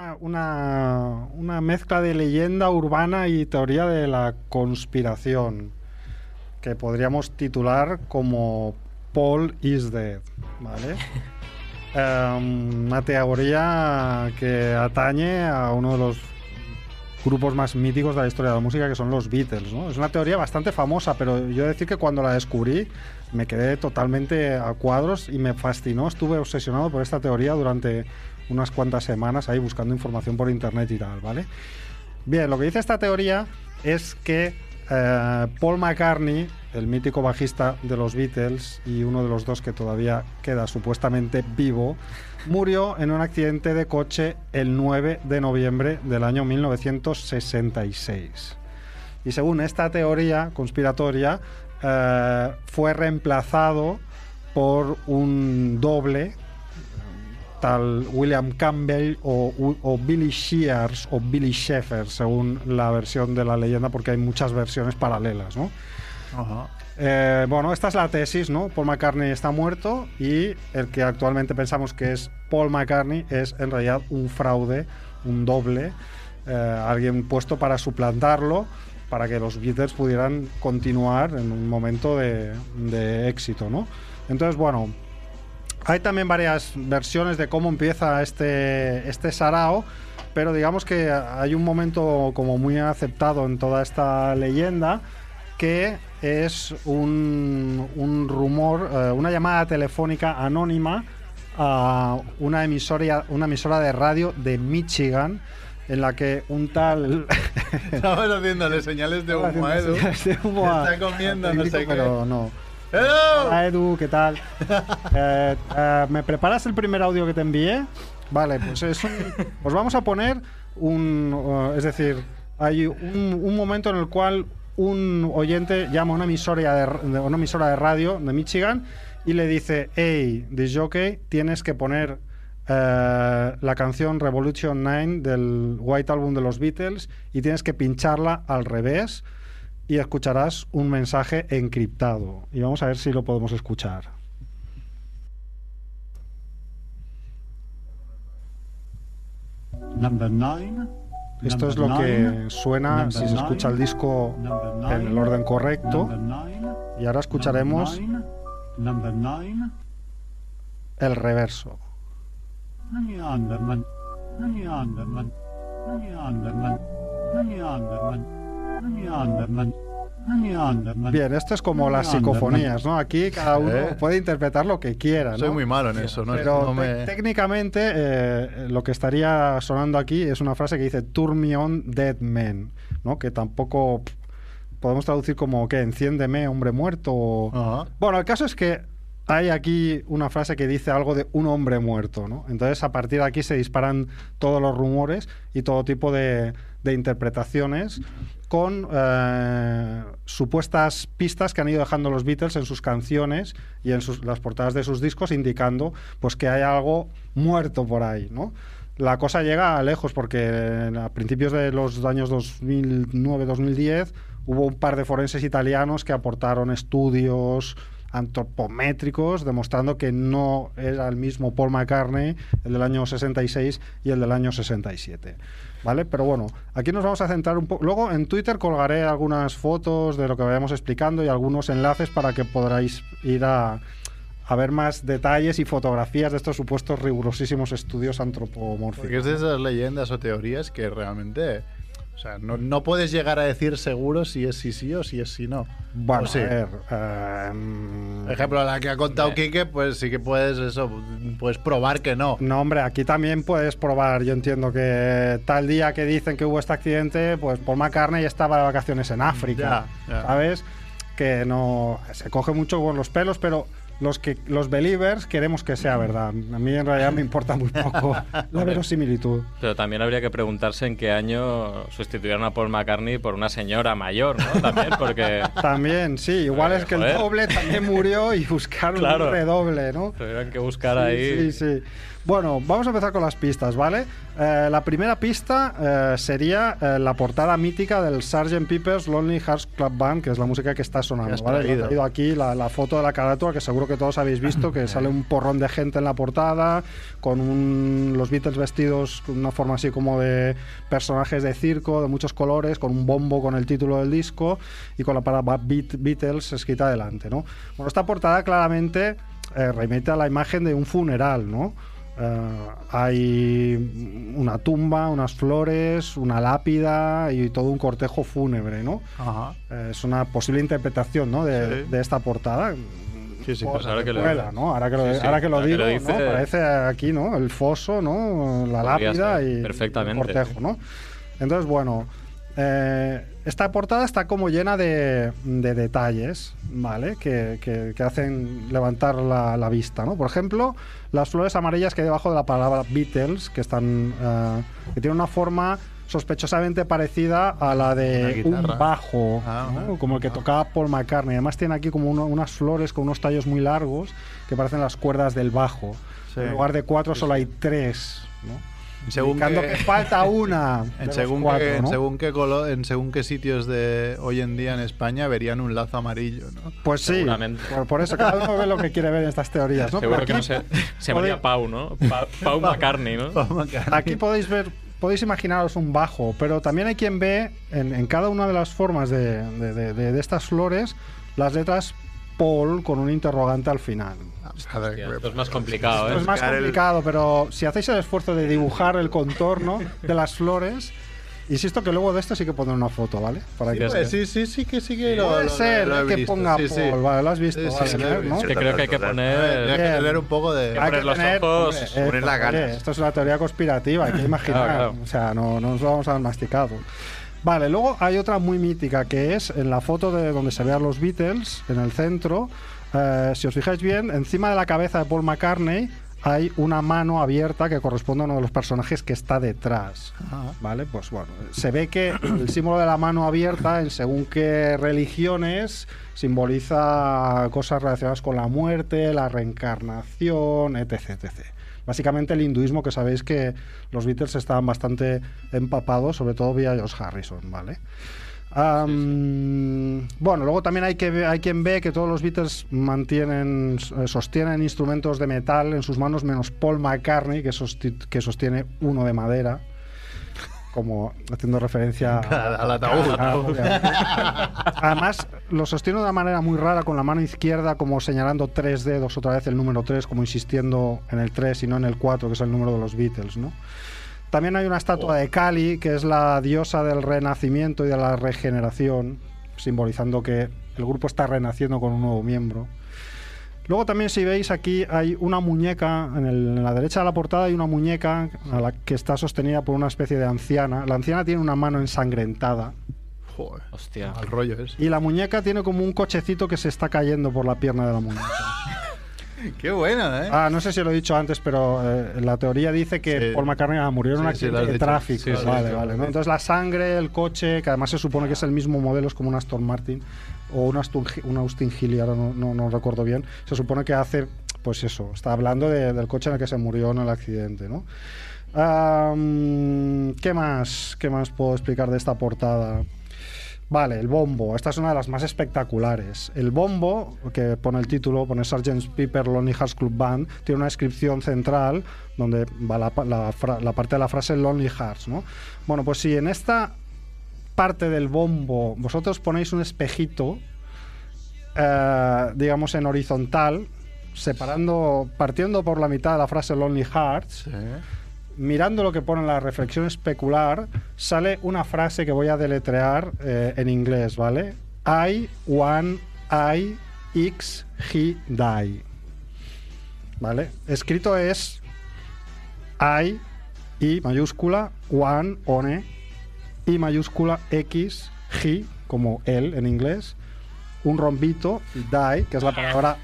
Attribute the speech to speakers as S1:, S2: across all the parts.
S1: una, una, una mezcla de leyenda urbana y teoría de la conspiración que podríamos titular como Paul is dead, ¿vale? Em, una teoría que atañe a uno de los grupos más míticos de la historia de la música que son los Beatles, ¿no? Es una teoría bastante famosa, pero yo decir que cuando la descubrí me quedé totalmente a cuadros y me fascinó, estuve obsesionado por esta teoría durante unas cuantas semanas ahí buscando información por internet y tal, ¿vale? Bien, lo que dice esta teoría es que eh, Paul McCartney, el mítico bajista de los Beatles y uno de los dos que todavía queda supuestamente vivo, murió en un accidente de coche el 9 de noviembre del año 1966. Y según esta teoría conspiratoria, eh, fue reemplazado por un doble tal William Campbell o, o, Billy Shears o Billy Sheffer, según la versión de la leyenda, porque hay muchas versiones paralelas, ¿no? Eh, bueno, esta es la tesis, ¿no? Paul McCartney está muerto y el que actualmente pensamos que es Paul McCartney es en realidad un fraude, un doble, eh, alguien puesto para suplantarlo, para que los Beatles pudieran continuar en un momento de, de éxito, ¿no? Entonces, bueno, hay también varias versiones de cómo empieza este, este sarao, pero digamos que hay un momento como muy aceptado en toda esta leyenda que es un, un rumor, eh, una llamada telefónica anónima a una emisora, una emisora de radio de Michigan en la que un tal...
S2: Estamos haciéndole señales de humo a Edu. Está comiendo, no sé qué.
S1: Pero no. Hola Edu, ¿qué tal? Eh, eh, ¿Me preparas el primer audio que te envié? Vale, pues es un, os vamos a poner un... uh, es decir, hay un, un momento en el cual un oyente llama a una emisora de, de- una emisora de radio de Michigan y le dice, hey, disc jockey, tienes que poner eh, la canción Revolution 9 del White Album de los Beatles y tienes que pincharla al revés y escucharás un mensaje encriptado. Y vamos a ver si lo podemos escuchar.
S3: Number nine.
S1: Esto es lo que suena si se escucha el disco en el orden correcto. Y ahora escucharemos el reverso. Bien, esto es como las psicofonías, ¿no? Aquí cada uno
S2: Eh.
S1: puede interpretar lo que quiera, ¿no?
S2: Soy muy malo en eso, ¿no?
S1: Pero
S2: No
S1: te-
S2: me-
S1: técnicamente eh, lo que estaría sonando aquí es una frase que dice Turn me on dead man, ¿no? Que tampoco podemos traducir como que enciéndeme hombre muerto. o-. Bueno, el caso es que hay aquí una frase que dice algo de un hombre muerto, ¿no? Entonces a partir de aquí se disparan todos los rumores y todo tipo de, de interpretaciones con eh, supuestas pistas que han ido dejando los Beatles en sus canciones y en las portadas de sus discos indicando pues que hay algo muerto por ahí, ¿no? La cosa llega a lejos porque a principios de los años 2009-2010 hubo un par de forenses italianos que aportaron estudios antropométricos demostrando que no era el mismo Paul McCartney, el del año 66 y el del año 67. ¿Vale? Pero bueno, aquí nos vamos a centrar un poco. Luego en Twitter colgaré algunas fotos de lo que vayamos explicando y algunos enlaces para que podráis ir a, a ver más detalles y fotografías de estos supuestos rigurosísimos estudios antropomórficos.
S2: Porque es de esas leyendas o teorías que realmente. O sea, no, no puedes llegar a decir seguro si es sí sí o si es sí no.
S1: Bueno,
S2: O sí.
S1: a ver.
S2: Por ejemplo, la que ha contado Quique, pues sí que puedes eso, puedes probar que no.
S1: No, hombre, aquí también puedes probar. Yo entiendo que tal día que dicen que hubo este accidente, pues Paul McCartney estaba de vacaciones en África.
S2: Ya, ya.
S1: ¿Sabes? Que no. Se coge mucho con los pelos, pero los que los believers queremos que sea verdad. A mí en realidad me importa muy poco la verosimilitud.
S4: Pero también habría que preguntarse en qué año sustituyeron a Paul McCartney por una señora mayor, ¿no? También, porque
S1: También, sí, igual es que el doble también murió y buscaron
S4: Claro.
S1: un redoble, ¿no?
S4: tuvieron que buscar
S1: Sí,
S4: ahí.
S1: Sí, sí. Bueno, vamos a empezar con las pistas, ¿vale? Eh, la primera pista eh, sería eh, la portada mítica del Sgt. Pepper's Lonely Hearts Club Band, que es la música que está sonando, ¿vale? He
S2: traído.
S1: aquí la, la foto de la carátula, que seguro que todos habéis visto, que sale un porrón de gente en la portada, con un- los Beatles vestidos con una forma así como de personajes de circo, de muchos colores, con un bombo con el título del disco y con la palabra Beat- Beatles escrita adelante, ¿no? Bueno, esta portada claramente remite a la imagen de un funeral, ¿no? Eh, hay una tumba, unas flores, una lápida y todo un cortejo fúnebre, ¿no?
S2: Ajá.
S1: Eh, es una posible interpretación ¿no? de,
S2: Sí.
S1: de esta portada.
S2: Sí, sí,
S1: Por
S4: pues ahora que lo-
S1: secuela, ¿no? Ahora que lo,
S4: Sí, sí,
S1: ahora que lo
S4: ahora que
S1: digo,
S4: dice-
S1: parece aquí ¿no? el foso, ¿no? la
S4: Podría
S1: lápida y
S4: perfectamente,
S1: el cortejo. ¿no? Entonces, bueno, eh, esta portada está como llena de, de detalles, ¿vale? Que, que- que hacen levantar la, la vista, ¿no? Por ejemplo, las flores amarillas que hay debajo de la palabra Beatles, que están eh, que tienen una forma sospechosamente parecida a la de un bajo,
S2: Ah,
S1: ¿no? como el que tocaba Paul McCartney. Además tiene aquí como uno- unas flores con unos tallos muy largos que parecen las cuerdas del bajo.
S2: Sí.
S1: En lugar de cuatro solo hay tres, ¿no?
S2: Según
S1: Indicando
S2: que-
S1: que falta una.
S2: En según,
S1: cuatro,
S2: qué, en según qué colo- en según qué sitios de hoy en día en España verían un lazo amarillo, ¿no?
S1: Pues sí, por, por eso cada uno ve lo que quiere ver en estas teorías. ¿no?
S4: Seguro que no se, se llamaría Pau, ¿no? Pa- Pau McCartney, ¿no?
S1: Aquí podéis ver, podéis imaginaros un bajo, pero también hay quien ve en, en cada una de las formas de, de- de- de- de estas flores las letras Paul con un interrogante al final.
S4: Hostia, esto es más complicado,
S1: Esto
S4: ¿eh?
S1: es más complicado, pero si hacéis el esfuerzo de dibujar el contorno de las flores, insisto que luego de esto sí que pondré una foto, ¿vale? Para que
S2: Pues sí, sí, sí que sí que lo,
S1: Puede
S2: lo-
S1: ser
S2: lo he
S1: que
S2: visto.
S1: ponga
S2: Sí, sí.
S1: Paul, vale, lo has visto,
S2: Sí, sí,
S1: vale,
S2: he
S1: ¿no?
S2: visto.
S4: Que creo que hay que poner...
S2: Hay que tener un poco de...
S4: Hay que poner los
S1: tener-
S4: ojos,
S5: poner
S1: oye,
S5: ganas.
S1: Esto es una teoría conspirativa, hay que imaginar.
S4: Claro, claro.
S1: O sea, no, no nos lo vamos a dar masticado. Vale, luego hay otra muy mítica que es en la foto de donde se vean los Beatles, en el centro. eh, si os fijáis bien, encima de la cabeza de Paul McCartney hay una mano abierta que corresponde a uno de los personajes que está detrás. ¿Vale? Pues bueno, se ve que el símbolo de la mano abierta, en según qué religiones, simboliza cosas relacionadas con la muerte, la reencarnación, etc. etc. Básicamente el hinduismo, que sabéis que los Beatles estaban bastante empapados, sobre todo vía George Harrison, ¿vale? Bueno, luego también hay, que hay quien ve que todos los Beatles mantienen, eh, sostienen instrumentos de metal en sus manos, menos Paul McCartney, que sostiene uno de madera, como haciendo referencia
S2: Al ataúd.
S1: Además, lo sostiene de una manera muy rara con la mano izquierda, como señalando tres dedos, otra vez el número 3, como insistiendo en el 3 y no en el 4, que es el número de los Beatles, ¿no? También hay una estatua de Kali, que es la diosa del renacimiento y de la regeneración, simbolizando que el grupo está renaciendo con un nuevo miembro. Luego también si veis aquí hay una muñeca, en, el- en la derecha de la portada hay una muñeca a la que está sostenida por una especie de anciana. La anciana tiene una mano ensangrentada
S2: Joder,
S4: Hostia.
S2: al rollo es.
S1: y la muñeca tiene como un cochecito que se está cayendo por la pierna de la muñeca.
S2: Qué buena, ¿eh?
S1: Ah, no sé si lo he dicho antes, pero eh, la teoría dice que
S2: Sí.
S1: Paul McCartney murió en un
S2: Sí,
S1: accidente de tráfico.
S2: Sí, sí,
S1: vale, vale. Entonces la sangre, el coche, que además se supone que es el mismo modelo, es como un Aston Martin o un Aston, un Austin Healey, ahora no, no, no recuerdo bien. Se supone que hace, pues eso, está hablando de- del coche en el que se murió en el accidente, ¿no? ¿Qué más? ¿Qué más puedo explicar de esta portada? Vale, el bombo. Esta es una de las más espectaculares. El bombo, que pone el título, pone Sgt. Pepper Lonely Hearts Club Band, tiene una inscripción central donde va la, parte de la frase Lonely Hearts, ¿no? Bueno, pues si en esta parte del bombo vosotros ponéis un espejito, eh, digamos en horizontal, separando, partiendo por la mitad de la frase Lonely Hearts. Mirando lo que pone en la reflexión especular, sale una frase que voy a deletrear eh, en inglés, ¿vale? I, one, I, X, he, die. ¿Vale? Escrito es I, I mayúscula, one, one, I mayúscula, X, he, como él en inglés, un rombito, die, que es la palabra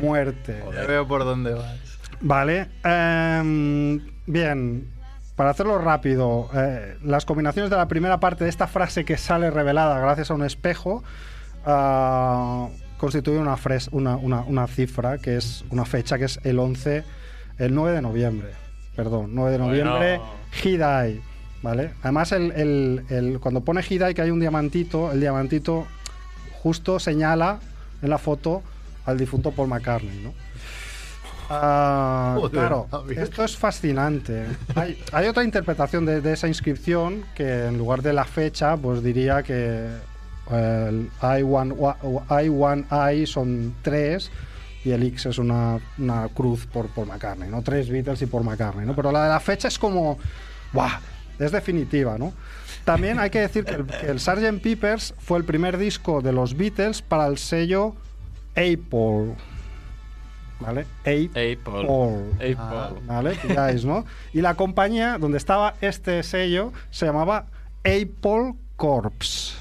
S1: muerte.
S2: Ya veo por dónde vas.
S1: Vale. em, bien. Para hacerlo rápido, eh, las combinaciones de la primera parte de esta frase que sale revelada gracias a un espejo ah, constituye una, fres- una, una- una cifra que es una fecha que es el 11, el 9 de noviembre. Perdón, 9 de
S4: Bueno.
S1: noviembre, Hidai. ¿Vale? Además, el, el- el- cuando pone Hidai que hay un diamantito, el diamantito justo señala en la foto al difunto Paul McCartney, ¿no? Ah,
S2: Joder,
S1: claro,
S2: Javier.
S1: esto es fascinante. Hay, hay otra interpretación de, de esa inscripción que en lugar de la fecha, pues diría que el I1, I1I son tres y el X es una, una cruz por, por McCartney, ¿no? Tres Beatles y por McCartney, ¿no? Pero la de la fecha es como, ¡buah! Es definitiva, ¿no? También hay que decir que el, que el Sgt. Peppers fue el primer disco de los Beatles para el sello Apple. ¿Vale? Apple.
S4: Apple.
S2: Ah.
S4: Apple.
S1: ¿Vale? Pilláis, ¿no? Y la compañía donde estaba este sello se llamaba Apple Corps.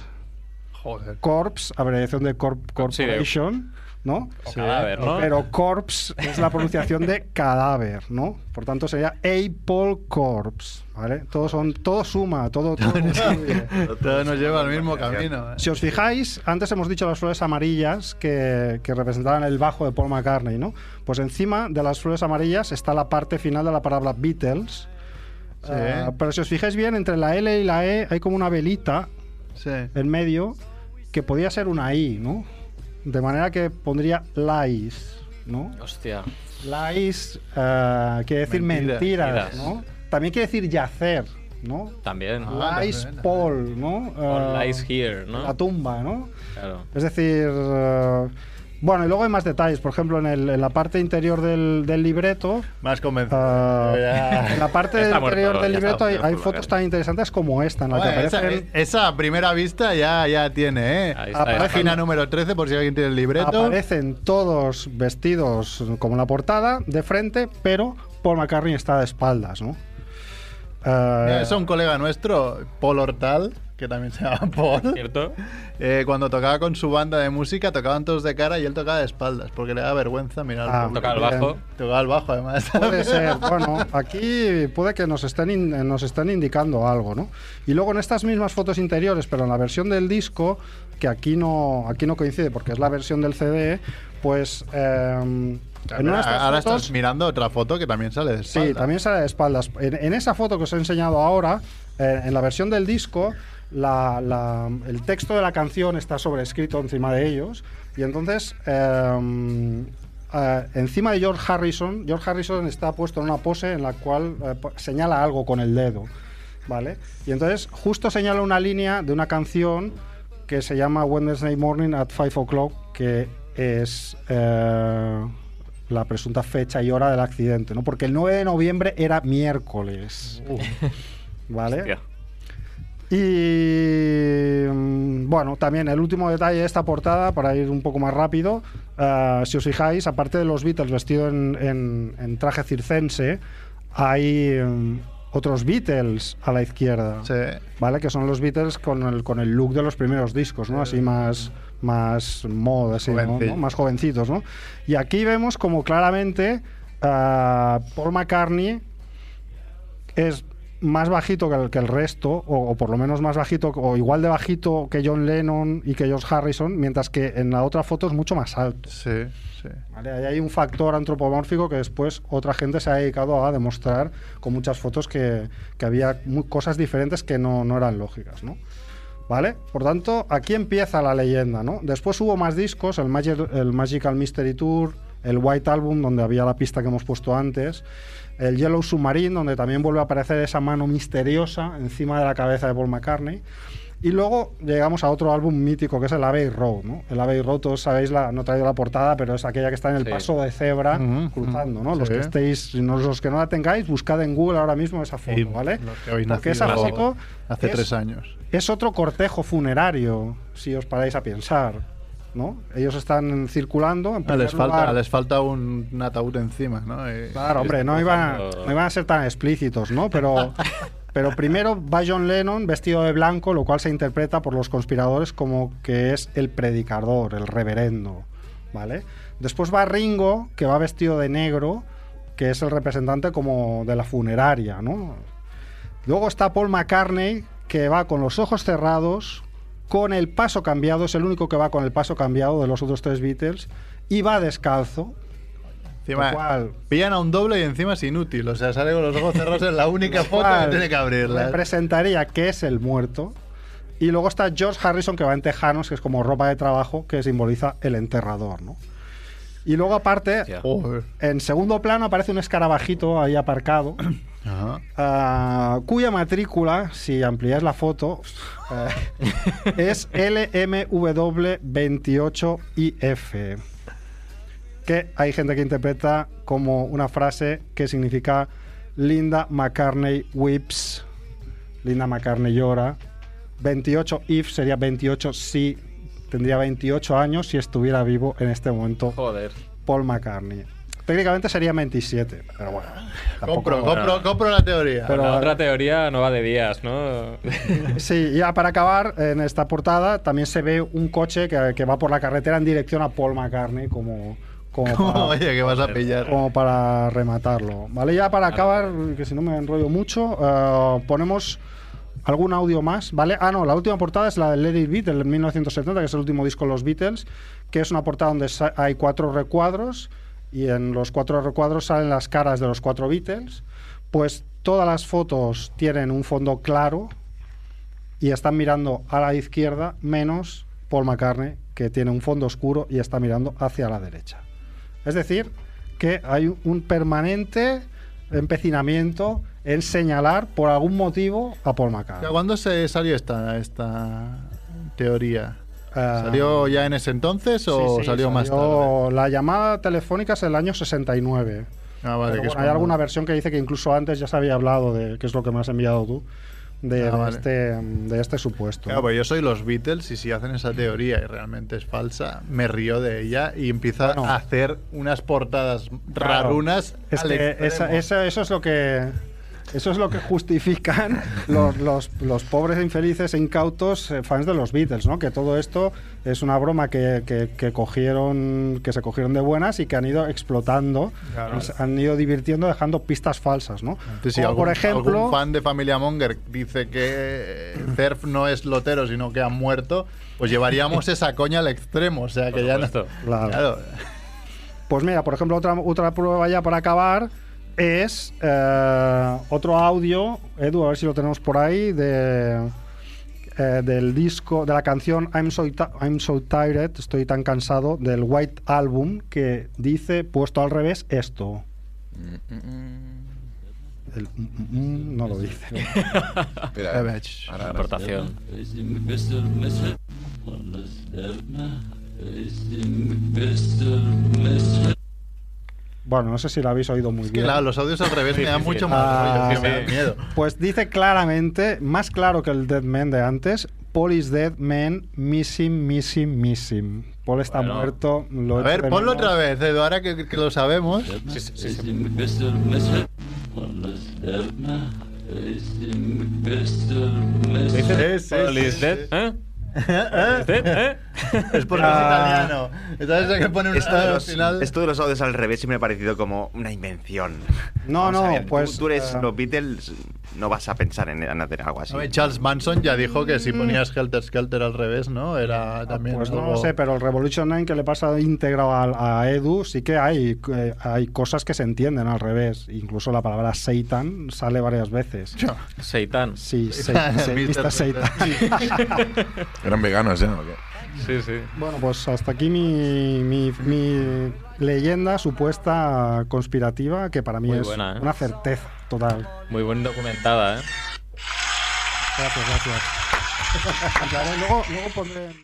S2: Joder.
S1: Corps, abreviación de corp-
S4: Sí,
S1: Corporation, ¿no?
S4: O cadáver, ¿no?
S1: Pero Corps es la pronunciación de cadáver, ¿no? Por tanto sería Apple Corps, ¿vale? Todo, son, todo suma, todo... todo
S2: nos lleva al mismo camino. ¿eh?
S1: Si os fijáis, antes hemos dicho las flores amarillas que, que representaban el bajo de Paul McCartney, ¿no? Pues encima de las flores amarillas está la parte final de la palabra Beatles.
S2: Sí.
S1: Ah, pero si os fijáis bien, entre la L y la E hay como una velita
S2: Sí.
S1: en medio que podía ser una I, ¿no? De manera que pondría lies, ¿no?
S4: Hostia.
S1: Lies eh, quiere decir
S2: Mentiras.
S1: mentiras,
S4: Mentiras.
S1: ¿no? También quiere decir yacer, ¿no?
S4: También.
S2: Ah,
S1: lies
S2: también.
S1: Paul, ¿no? Eh,
S4: lies here, ¿no?
S1: La tumba, ¿no?
S4: Claro.
S1: Es decir, eh, bueno, y luego hay más detalles. Por ejemplo, en, el- en la parte interior del, del libreto,
S2: Más convencido.
S1: ah, en la parte
S4: muerto,
S1: interior del
S4: está
S1: libreto hay, fotos tan interesantes como esta, en la que
S2: esa, esa primera vista ya, ya tiene, ¿eh?
S4: Está,
S2: Página número 13, por si alguien tiene el libreto.
S1: aparecen todos vestidos como la portada, de frente, pero Paul McCartney está de espaldas, ¿no? Eh,
S2: Es un colega nuestro, Paul Hortal, que también se llama Paul.
S4: ¿Cierto?
S2: Eh, cuando tocaba con su banda de música, tocaban todos de cara y él tocaba de espaldas, porque le da vergüenza mirar
S1: Ah,
S2: al público.
S4: Toca el bajo.
S2: Tocaba el bajo, además.
S1: Puede ser. Bueno, aquí puede que nos estén, in- nos estén indicando algo, ¿no? Y luego en estas mismas fotos interiores, pero en la versión del disco, que aquí no, aquí no coincide porque es la versión del CD, pues eh, en una de estas
S2: Ahora
S1: fotos-
S2: estás mirando otra foto que también sale de
S1: Sí,
S2: espaldas.
S1: también sale de espaldas. En, en esa foto que os he enseñado ahora, eh, en la versión del disco, la- la- el texto de la canción está sobrescrito encima de ellos. Y entonces, eh, eh, encima de George Harrison, George Harrison está puesto en una pose en la cual eh, señala algo con el dedo. ¿Vale? Y entonces, justo señala una línea de una canción que se llama Wednesday Morning at 5 o'clock, que es eh, la presunta fecha y hora del accidente, ¿no? Porque el 9 de noviembre era miércoles. ¿Vale?
S4: Hostia.
S1: Y mm, bueno, también el último detalle de esta portada, para ir un poco más rápido, eh, si os fijáis, aparte de los Beatles vestidos en, en- en traje circense, hay mm, otros Beatles a la izquierda.
S2: Sí.
S1: ¿Vale? Que son los Beatles con el, con el look de los primeros discos, ¿no? Así más, más mod, así, ¿no?
S2: Jovencillo.
S1: ¿no? Más jovencitos, ¿no? Y aquí vemos como claramente ah, Paul McCartney es más bajito que el, que el resto, o, o por lo menos más bajito, o igual de bajito que John Lennon y que George Harrison, mientras que en la otra foto es mucho más alto.
S2: Sí, sí.
S1: ¿vale? Ahí hay un factor antropomórfico que después otra gente se ha dedicado a demostrar con muchas fotos que, que había mu- cosas diferentes que no, no eran lógicas, ¿no? ¿Vale? Por tanto, aquí empieza la leyenda, ¿no? Después hubo más discos, el, Magic- el Magical Mystery Tour, el White Album, donde había la pista que hemos puesto antes, el Yellow Submarine, donde también vuelve a aparecer esa mano misteriosa encima de la cabeza de Paul McCartney. Y luego llegamos a otro álbum mítico que es el Abbey Road, ¿no? El Abbey Road, todos sabéis, la, no he traído la portada, pero es aquella que está en el
S4: Sí.
S1: paso de cebra cruzando, ¿no? Los
S2: sí.
S1: que estéis, no- los que no la tengáis, buscad en Google ahora mismo esa foto,
S2: Y
S1: ¿vale? Porque esa foto
S2: hace
S1: es-
S2: tres años.
S1: es otro cortejo funerario, si os paráis a pensar, ¿no? Ellos están circulando. En
S2: Ah, les, falta,
S1: lugar-
S2: les falta un, un ataúd encima, ¿no? Y-
S1: Claro, hombre, no iban, no iban a ser tan explícitos, ¿no? Pero, pero primero va John Lennon vestido de blanco, lo cual se interpreta por los conspiradores como que es el predicador, el reverendo, ¿vale? Después va Ringo, que va vestido de negro, que es el representante como de la funeraria, ¿no? Luego está Paul McCartney, que va con los ojos cerrados, con el paso cambiado, es el único que va con el paso cambiado de los otros tres Beatles, y va descalzo.
S2: Encima,
S1: cual-
S2: pillan a un doble y encima es inútil. O sea, sale con los ojos cerrados en la única foto que tiene que abrirla.
S1: Representaría que es el muerto. Y luego está George Harrison, que va en tejanos, que es como ropa de trabajo, que simboliza el enterrador, ¿no? Y luego, aparte.
S2: Joder.
S1: en segundo plano aparece un escarabajito ahí aparcado, Ah, cuya matrícula, si ampliáis la foto, eh, es LMW28IF. Que hay gente que interpreta como una frase que significa Linda McCartney whips, Linda McCartney llora. 28 if sería 28 si tendría 28 años si estuviera vivo en este momento
S4: Joder.
S1: Paul McCartney. Técnicamente sería 27, pero bueno. tampoco-
S2: Compro, compro, compro la teoría.
S1: Pero-
S4: la otra teoría no va de días, ¿no?
S1: Sí, ya para acabar, en esta portada también se ve un coche que, que va por la carretera en dirección a Paul McCartney como, como, para,
S2: Oye, que vas a pillar.
S1: como para rematarlo. Vale, ya para acabar, que si no me enrollo mucho, eh, ponemos algún audio más, ¿vale? Ah, no, la última portada es la de Let It Be, del 1970, que es el último disco de los Beatles, que es una portada donde hay cuatro recuadros y en los cuatro recuadros salen las caras de los cuatro Beatles. Pues todas las fotos tienen un fondo claro y están mirando a la izquierda, menos Paul McCartney, que tiene un fondo oscuro y está mirando hacia la derecha. Es decir, que hay un permanente empecinamiento en señalar por algún motivo a Paul McCartney.
S2: ¿Cuándo se salió esta, esta teoría?
S1: Ah,
S2: ¿Salió ya en ese entonces o
S1: sí, sí,
S2: salió, más tarde?
S1: salió- La llamada telefónica es el año 69.
S2: Ah, vale, que
S1: bueno, hay
S2: cuando-
S1: alguna versión que dice que incluso antes ya se había hablado de, que es lo que me has enviado tú, de,
S2: Ah,
S1: de
S2: vale.
S1: este, de este supuesto.
S2: Claro, pues yo soy los Beatles y si hacen esa teoría y realmente es falsa, me río de ella y empieza
S1: Bueno.
S2: a hacer unas portadas rarunas.
S1: Es que esa- esa- eso es lo que eso es lo que justifican los, los- los pobres infelices e incautos eh, fans de los Beatles, ¿no? Que todo esto es una broma que, que- que cogieron, que se cogieron de buenas y que han ido explotando,
S2: Claro.
S1: han ido divirtiendo dejando pistas falsas, ¿no?
S2: Entonces, si
S1: Como
S2: algún,
S1: por ejemplo,
S2: algún fan de Familia Monger dice que eh, Cerf no es lotero, sino que ha muerto, pues llevaríamos esa coña al extremo. O sea, que ya no.
S1: Claro.
S2: Claro.
S1: Pues mira, por ejemplo, otra, otra prueba ya para acabar es eh, otro audio, Edu, a ver si lo tenemos por ahí, de, eh, del disco, de la canción I'm so, Ti- I'm so Tired, estoy tan cansado, del White Album, que dice, puesto al revés, esto. Mm, mm, mm no lo dice.
S5: Espera,
S4: La aportación.
S1: Bueno, no sé si lo habéis oído muy
S2: Es que,
S1: bien.
S2: claro, los audios al revés me dan
S4: sí, sí.
S2: mucho más
S1: Ah,
S2: rollo, me miedo.
S1: Pues dice claramente, más claro que el Dead Man de antes, Paul is dead, man, missing, missing, missing. Paul está
S4: Bueno.
S1: muerto. Lo
S2: A ver, ponlo otra vez, Edu, ahora que, que lo sabemos.
S4: Sí, sí, sí, sí.
S2: Sí, sí,
S4: Paul
S2: sí,
S4: is dead, ¿eh? Is dead, ¿eh?
S2: Es porque es
S1: Ah.
S2: italiano. Entonces que pone un
S5: Esto de, los,
S2: final.
S5: esto de los audios al revés siempre me ha parecido como una invención.
S1: No,
S5: Vamos
S1: no,
S5: ver, tú-
S1: pues,
S5: Tú, eres
S1: eh,
S5: los Beatles, no vas a pensar en, en hacer algo así.
S2: Ver, Charles Manson ya dijo que si ponías Helter Skelter al revés, ¿no? Era también.
S1: Pues no lo sé, pero el Revolution 9 que le pasa íntegro a, a Edu, sí que hay, eh, hay cosas que se entienden al revés. Incluso la palabra Satan sale varias veces.
S4: Seitan.
S1: Sí, se-
S2: Mr.
S1: se- Mr. Satan.
S6: Eran veganos ya, ¿o qué?
S4: Sí, sí.
S1: Bueno, pues hasta aquí mi, mi- mi leyenda supuesta conspirativa, que para mí
S4: Muy
S1: es
S4: buena, ¿eh?
S1: una certeza total.
S4: Muy bien documentada, ¿eh?
S1: Gracias, gracias. luego, luego pondré...